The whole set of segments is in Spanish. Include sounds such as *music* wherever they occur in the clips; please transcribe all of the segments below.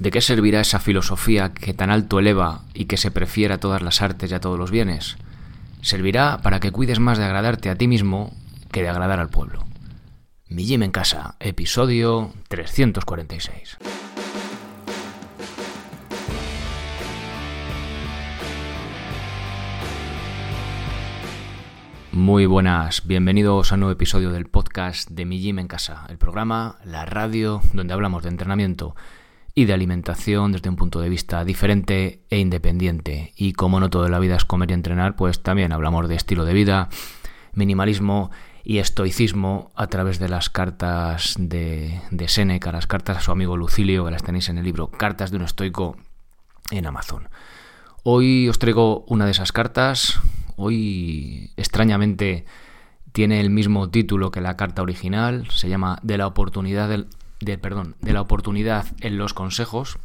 ¿De qué servirá esa filosofía que tan alto eleva y que se prefiera a todas las artes y a todos los bienes? Servirá para que cuides más de agradarte a ti mismo que de agradar al pueblo. Mi Jim en casa, episodio 346. Muy buenas, bienvenidos a un nuevo episodio del podcast de Mi Gym en Casa, el programa, la radio, donde hablamos de entrenamiento y de alimentación desde un punto de vista diferente e independiente. Y como no todo en la vida es comer y entrenar, pues también hablamos de estilo de vida, minimalismo y estoicismo a través de las cartas de, de Seneca, las cartas a su amigo Lucilio, que las tenéis en el libro Cartas de un estoico en Amazon. Hoy os traigo una de esas cartas, Hoy, extrañamente, tiene el mismo título que la carta original. Se llama De la oportunidad del, perdón, de la oportunidad en los consejos.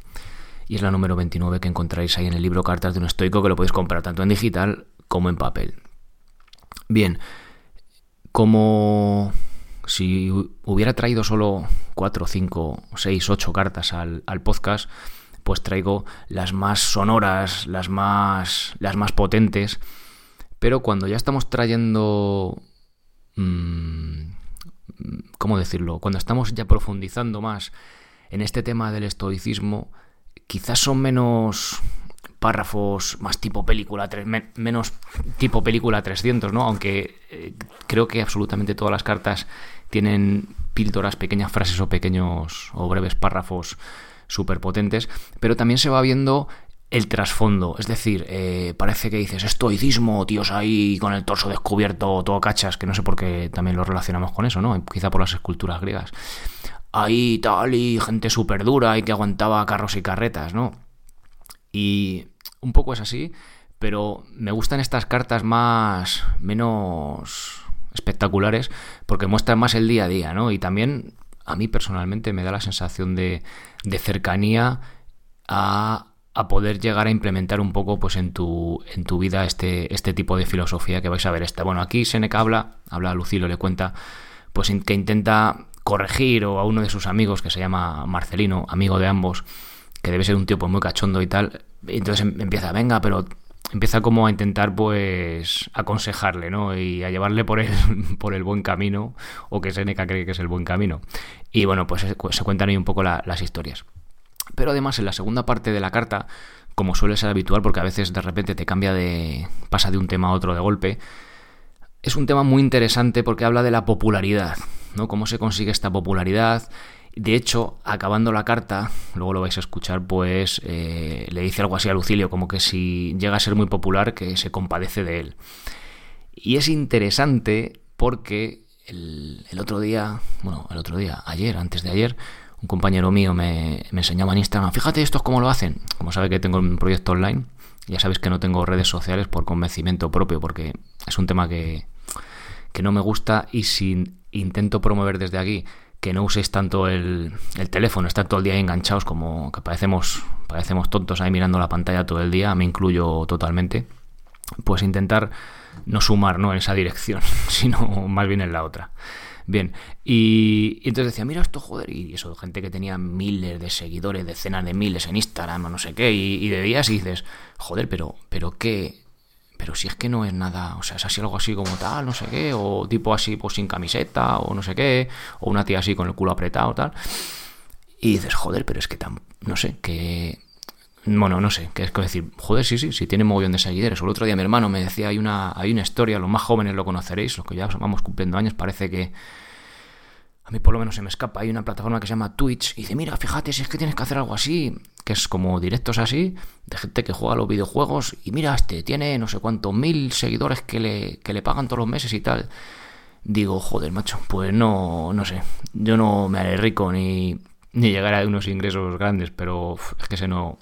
Y es la número 29 que encontraréis ahí en el libro Cartas de un estoico, que lo podéis comprar tanto en digital como en papel. Bien, como si hubiera traído solo 4, 5, 6, 8 cartas al, al podcast, pues traigo las más sonoras, las más, las más potentes pero cuando ya estamos trayendo... Mm, ¿Cómo decirlo? Cuando estamos ya profundizando más en este tema del estoicismo, quizás son menos párrafos más tipo película, menos tipo película 300, ¿no? Aunque eh, creo que absolutamente todas las cartas tienen píldoras, pequeñas frases o pequeños o breves párrafos súper potentes, pero también se va viendo el trasfondo. Es decir, eh, parece que dices estoicismo, tíos ahí con el torso descubierto, todo cachas, que no sé por qué también lo relacionamos con eso, ¿no? Quizá por las esculturas griegas. Ahí tal, y gente súper dura y que aguantaba carros y carretas, ¿no? Y un poco es así, pero me gustan estas cartas más. menos espectaculares, porque muestran más el día a día, ¿no? Y también a mí personalmente me da la sensación de, de cercanía a a poder llegar a implementar un poco pues en tu, en tu vida este, este tipo de filosofía que vais a ver esta. Bueno, aquí Seneca habla, habla a Lucilo, le cuenta, pues que intenta corregir o a uno de sus amigos que se llama Marcelino, amigo de ambos, que debe ser un tío pues, muy cachondo y tal. Y entonces em, empieza, venga, pero empieza como a intentar pues aconsejarle, ¿no? Y a llevarle por el, *laughs* por el buen camino, o que Seneca cree que es el buen camino. Y bueno, pues se, cuentan ahí un poco las historias. Pero además en la segunda parte de la carta, como suele ser habitual, porque a veces de repente te cambia de. pasa de un tema a otro de golpe, es un tema muy interesante porque habla de la popularidad, ¿no? Cómo se consigue esta popularidad. De hecho, acabando la carta, luego lo vais a escuchar, pues eh, le dice algo así a Lucilio, como que si llega a ser muy popular, que se compadece de él. Y es interesante porque el, el otro día, bueno, el otro día, ayer, antes de ayer, un compañero mío me, enseñaba en Instagram, fíjate esto cómo lo hacen. Como sabe que tengo un proyecto online, ya sabéis que no tengo redes sociales por convencimiento propio, porque es un tema que, que no me gusta y si intento promover desde aquí que no uséis tanto el, el, teléfono, estar todo el día enganchados como que parecemos, parecemos tontos ahí mirando la pantalla todo el día, me incluyo totalmente, pues intentar no sumar ¿no? en esa dirección, *laughs* sino más bien en la otra. Bien, y, entonces decía, mira esto, joder, y eso, gente que tenía miles de seguidores, decenas de miles en Instagram o no sé qué, y, y de días y dices, joder, pero, pero qué, pero si es que no es nada, o sea, es así algo así como tal, no sé qué, o tipo así, pues sin camiseta, o no sé qué, o una tía así con el culo apretado, tal. Y dices, joder, pero es que tan, no sé, que... Bueno, no sé, que es decir, joder, sí, sí, sí tiene mogollón de seguidores. O el otro día mi hermano me decía, hay una, hay una historia, los más jóvenes lo conoceréis, los que ya vamos cumpliendo años, parece que a mí por lo menos se me escapa, hay una plataforma que se llama Twitch y dice, mira, fíjate, si es que tienes que hacer algo así, que es como directos así, de gente que juega a los videojuegos y mira, este tiene no sé cuántos mil seguidores que le, que le pagan todos los meses y tal. Digo, joder, macho, pues no, no sé, yo no me haré rico ni, ni llegar a unos ingresos grandes, pero es que ese no,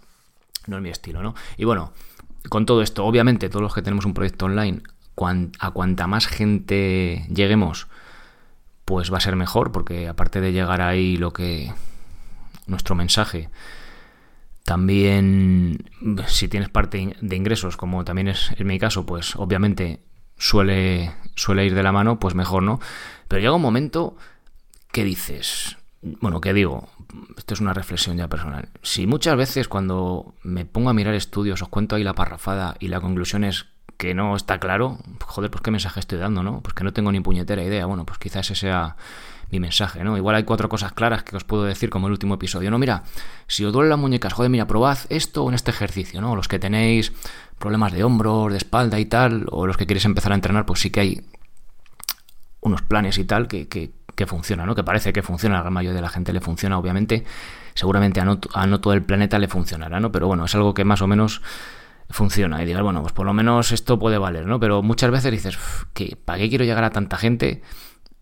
no es mi estilo, ¿no? Y bueno, con todo esto, obviamente todos los que tenemos un proyecto online, a cuanta más gente lleguemos, pues va a ser mejor, porque aparte de llegar ahí lo que nuestro mensaje, también si tienes parte de ingresos, como también es en mi caso, pues obviamente suele, suele ir de la mano, pues mejor, ¿no? Pero llega un momento que dices, bueno, ¿qué digo? Esto es una reflexión ya personal. Si muchas veces cuando me pongo a mirar estudios os cuento ahí la parrafada y la conclusión es que no está claro, joder, pues qué mensaje estoy dando, ¿no? Pues que no tengo ni puñetera idea. Bueno, pues quizás ese sea mi mensaje, ¿no? Igual hay cuatro cosas claras que os puedo decir como el último episodio. No, mira, si os duelen las muñecas, joder, mira, probad esto en este ejercicio, ¿no? Los que tenéis problemas de hombros, de espalda y tal, o los que queréis empezar a entrenar, pues sí que hay unos planes y tal que, que, que funciona, ¿no? Que parece que funciona, la gran mayoría de la gente le funciona, obviamente. Seguramente a no, a no todo el planeta le funcionará, ¿no? Pero bueno, es algo que más o menos funciona y digas, bueno, pues por lo menos esto puede valer, ¿no? Pero muchas veces dices, ¿qué, ¿para qué quiero llegar a tanta gente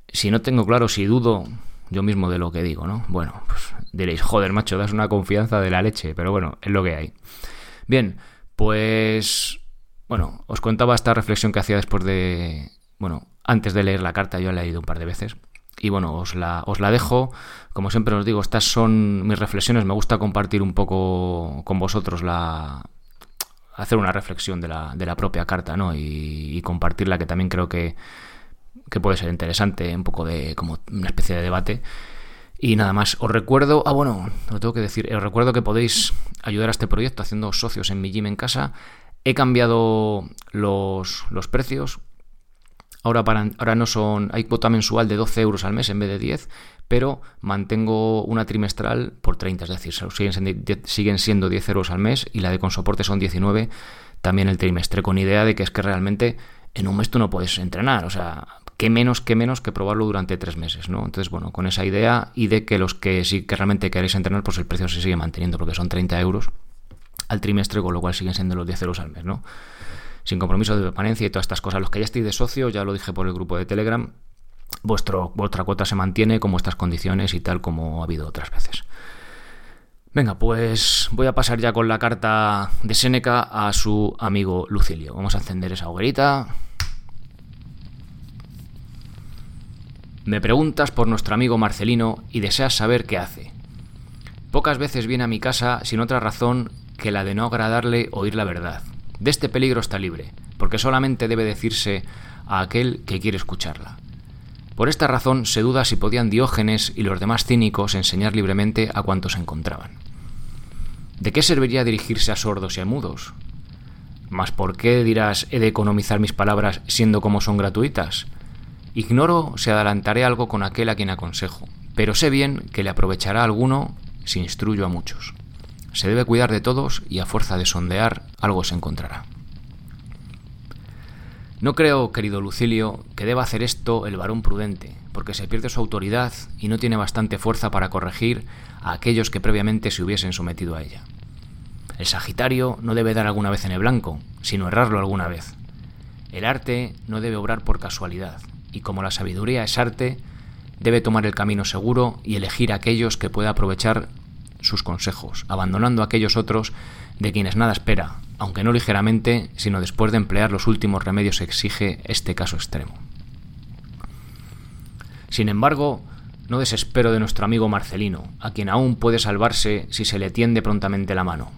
si no tengo claro, si dudo yo mismo de lo que digo, ¿no? Bueno, pues diréis, joder, macho, das una confianza de la leche, pero bueno, es lo que hay. Bien, pues, bueno, os contaba esta reflexión que hacía después de, bueno, antes de leer la carta, yo la he leído un par de veces. Y bueno, os la, os la dejo. Como siempre os digo, estas son mis reflexiones. Me gusta compartir un poco con vosotros la, hacer una reflexión de la, de la propia carta, ¿no? Y, compartirla, que también creo que, que, puede ser interesante, un poco de como una especie de debate. Y nada más, os recuerdo, ah bueno, lo tengo que decir, os recuerdo que podéis ayudar a este proyecto haciendo socios en mi gym en casa. He cambiado los, los precios, Ahora, para, ahora no son. Hay cuota mensual de 12 euros al mes en vez de 10, pero mantengo una trimestral por 30, es decir, siguen siguen siendo 10 euros al mes y la de con soporte son 19 también el trimestre, con idea de que es que realmente en un mes tú no puedes entrenar, o sea, qué menos, qué menos que probarlo durante tres meses, ¿no? Entonces, bueno, con esa idea y de que los que sí que realmente queréis entrenar, pues el precio se sigue manteniendo, porque son 30 euros al trimestre, con lo cual siguen siendo los 10 euros al mes, ¿no? Sin compromiso de permanencia y todas estas cosas. Los que ya estéis de socio, ya lo dije por el grupo de Telegram, vuestro, vuestra cuota se mantiene como estas condiciones y tal como ha habido otras veces. Venga, pues voy a pasar ya con la carta de Séneca a su amigo Lucilio. Vamos a encender esa hoguerita. Me preguntas por nuestro amigo Marcelino y deseas saber qué hace. Pocas veces viene a mi casa sin otra razón que la de no agradarle oír la verdad. De este peligro está libre, porque solamente debe decirse a aquel que quiere escucharla. Por esta razón se duda si podían Diógenes y los demás cínicos enseñar libremente a cuantos encontraban. ¿De qué serviría dirigirse a sordos y a mudos? ¿Mas por qué dirás he de economizar mis palabras siendo como son gratuitas? Ignoro si adelantaré algo con aquel a quien aconsejo, pero sé bien que le aprovechará alguno si instruyo a muchos. Se debe cuidar de todos y a fuerza de sondear algo se encontrará. No creo, querido Lucilio, que deba hacer esto el varón prudente, porque se pierde su autoridad y no tiene bastante fuerza para corregir a aquellos que previamente se hubiesen sometido a ella. El Sagitario no debe dar alguna vez en el blanco, sino errarlo alguna vez. El arte no debe obrar por casualidad, y como la sabiduría es arte, debe tomar el camino seguro y elegir aquellos que pueda aprovechar sus consejos, abandonando aquellos otros de quienes nada espera, aunque no ligeramente, sino después de emplear los últimos remedios que exige este caso extremo. Sin embargo, no desespero de nuestro amigo Marcelino, a quien aún puede salvarse si se le tiende prontamente la mano.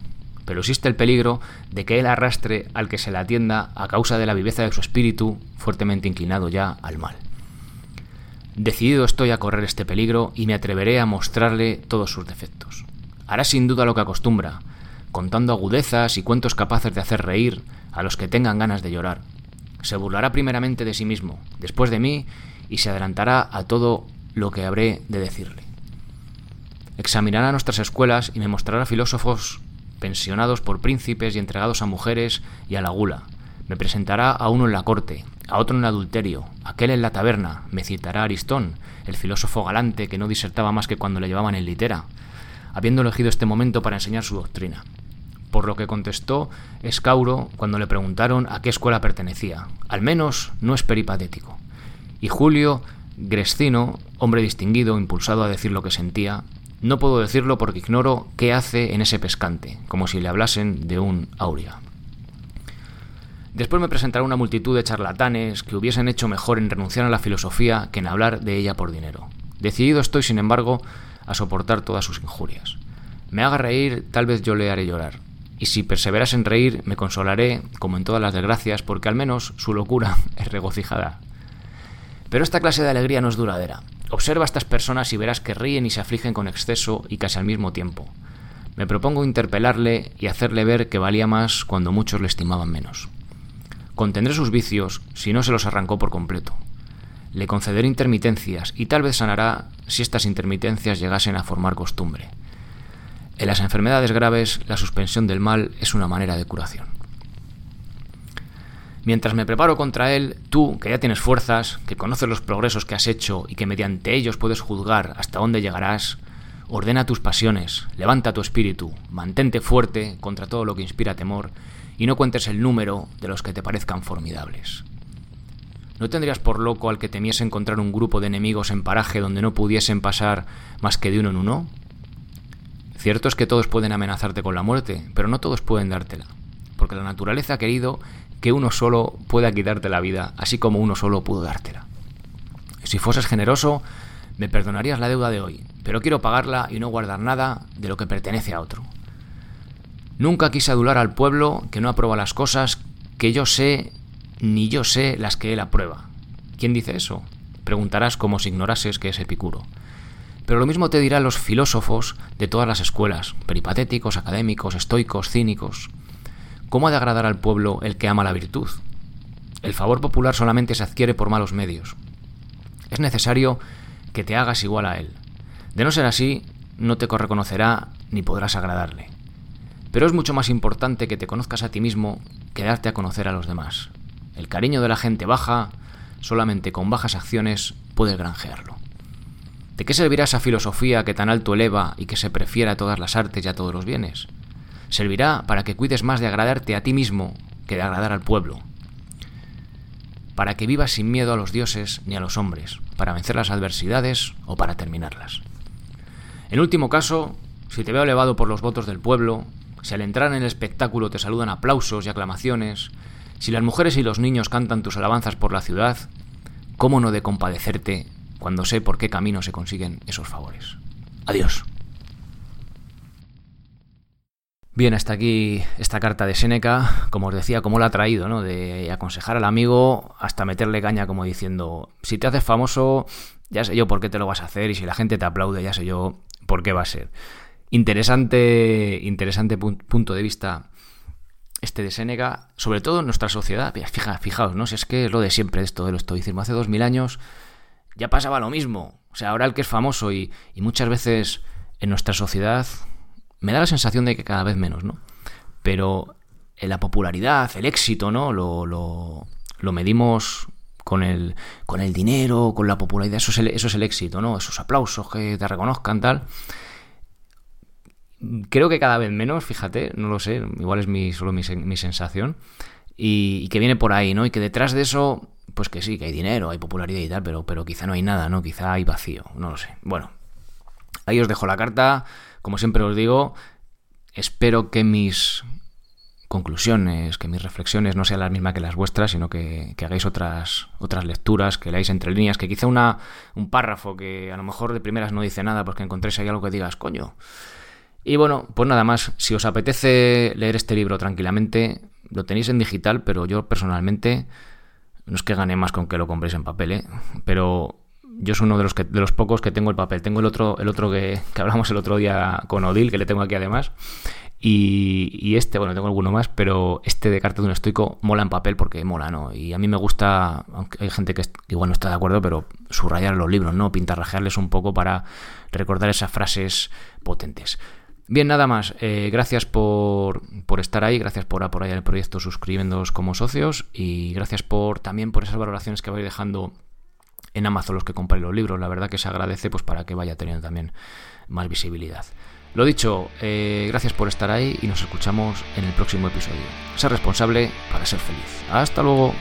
Pero existe el peligro de que él arrastre al que se le atienda a causa de la viveza de su espíritu, fuertemente inclinado ya al mal. Decidido estoy a correr este peligro y me atreveré a mostrarle todos sus defectos. Hará sin duda lo que acostumbra, contando agudezas y cuentos capaces de hacer reír a los que tengan ganas de llorar. Se burlará primeramente de sí mismo, después de mí, y se adelantará a todo lo que habré de decirle. Examinará nuestras escuelas y me mostrará filósofos pensionados por príncipes y entregados a mujeres y a la gula. Me presentará a uno en la corte, a otro en el adulterio, aquel en la taberna, me citará Aristón, el filósofo galante que no disertaba más que cuando le llevaban en litera, habiendo elegido este momento para enseñar su doctrina. Por lo que contestó Escauro cuando le preguntaron a qué escuela pertenecía. Al menos no es peripatético. Y Julio Grescino, hombre distinguido, impulsado a decir lo que sentía, no puedo decirlo porque ignoro qué hace en ese pescante, como si le hablasen de un aurea. Después me presentará una multitud de charlatanes que hubiesen hecho mejor en renunciar a la filosofía que en hablar de ella por dinero. Decidido estoy, sin embargo, a soportar todas sus injurias. Me haga reír, tal vez yo le haré llorar. Y si perseveras en reír, me consolaré, como en todas las desgracias, porque al menos su locura *laughs* es regocijada. Pero esta clase de alegría no es duradera. Observa a estas personas y verás que ríen y se afligen con exceso y casi al mismo tiempo. Me propongo interpelarle y hacerle ver que valía más cuando muchos le estimaban menos. Contendré sus vicios si no se los arrancó por completo. Le concederé intermitencias y tal vez sanará si estas intermitencias llegasen a formar costumbre. En las enfermedades graves, la suspensión del mal es una manera de curación. Mientras me preparo contra él, tú, que ya tienes fuerzas, que conoces los progresos que has hecho y que mediante ellos puedes juzgar hasta dónde llegarás, ordena tus pasiones, levanta tu espíritu, mantente fuerte contra todo lo que inspira temor y no cuentes el número de los que te parezcan formidables. ¿No tendrías por loco al que temiese encontrar un grupo de enemigos en paraje donde no pudiesen pasar más que de uno en uno? Cierto es que todos pueden amenazarte con la muerte, pero no todos pueden dártela, porque la naturaleza ha querido que uno solo pueda quitarte la vida, así como uno solo pudo dártela. Si fueses generoso, me perdonarías la deuda de hoy, pero quiero pagarla y no guardar nada de lo que pertenece a otro. Nunca quise adular al pueblo que no aprueba las cosas que yo sé, ni yo sé las que él aprueba. ¿Quién dice eso? Preguntarás como si ignorases que es Epicuro. Pero lo mismo te dirán los filósofos de todas las escuelas, peripatéticos, académicos, estoicos, cínicos. ¿Cómo ha de agradar al pueblo el que ama la virtud? El favor popular solamente se adquiere por malos medios. Es necesario que te hagas igual a él. De no ser así, no te reconocerá ni podrás agradarle. Pero es mucho más importante que te conozcas a ti mismo que darte a conocer a los demás. El cariño de la gente baja, solamente con bajas acciones puedes granjearlo. ¿De qué servirá esa filosofía que tan alto eleva y que se prefiera a todas las artes y a todos los bienes? servirá para que cuides más de agradarte a ti mismo que de agradar al pueblo, para que vivas sin miedo a los dioses ni a los hombres, para vencer las adversidades o para terminarlas. En último caso, si te veo elevado por los votos del pueblo, si al entrar en el espectáculo te saludan aplausos y aclamaciones, si las mujeres y los niños cantan tus alabanzas por la ciudad, ¿cómo no de compadecerte cuando sé por qué camino se consiguen esos favores? Adiós. Bien, hasta aquí esta carta de Séneca, como os decía, cómo la ha traído, ¿no? De aconsejar al amigo hasta meterle caña como diciendo, si te haces famoso, ya sé yo por qué te lo vas a hacer y si la gente te aplaude, ya sé yo por qué va a ser. Interesante, interesante punto de vista este de sobre todo en nuestra sociedad. Fija, fijaos, ¿no? Si es que lo de siempre esto del estoicismo. Hace dos mil años ya pasaba lo mismo. O sea, ahora el que es famoso y, y muchas veces en nuestra sociedad me da la sensación de que cada vez menos, ¿no? Pero en la popularidad, el éxito, ¿no? Lo, lo, lo medimos con el, con el dinero, con la popularidad, eso es el, eso es el éxito, ¿no? Esos aplausos que te reconozcan, tal. Creo que cada vez menos, fíjate, no lo sé, igual es mi, solo mi, sensación, y, que viene por ahí, ¿no? Y que detrás de eso, pues que sí, que hay dinero, hay popularidad y tal, pero, pero quizá no hay nada, ¿no? Quizá hay vacío, no lo sé. Bueno, ahí os dejo la carta. Como siempre os digo, espero que mis conclusiones, que mis reflexiones no sean las mismas que las vuestras, sino que, hagáis otras, otras lecturas, que leáis entre líneas, que quizá una, un párrafo que a lo mejor de primeras no dice nada, porque encontréis ahí algo que digas, coño. Y bueno, pues nada más, si os apetece leer este libro tranquilamente, lo tenéis en digital, pero yo personalmente, no es que gane más con que lo compréis en papel, ¿eh? pero yo soy uno de los, que, de los pocos que tengo el papel. Tengo el otro, el otro que, hablamos el otro día con Odil, que le tengo aquí además. Y, este, bueno, tengo alguno más, pero este de carta de un estoico mola en papel porque mola, ¿no? Y a mí me gusta, aunque hay gente que, igual no está de acuerdo, pero subrayar los libros, ¿no? Pintarrajearles un poco para recordar esas frases potentes. Bien, nada más. Eh, gracias por, por, estar ahí, gracias por apoyar el proyecto suscribiéndoos como socios y gracias por también por esas valoraciones que vais dejando en Amazon los que compráis los libros. La verdad que se agradece pues para que vaya teniendo también más visibilidad. Lo dicho, eh, gracias por estar ahí y nos escuchamos en el próximo episodio. Ser responsable para ser feliz. Hasta luego.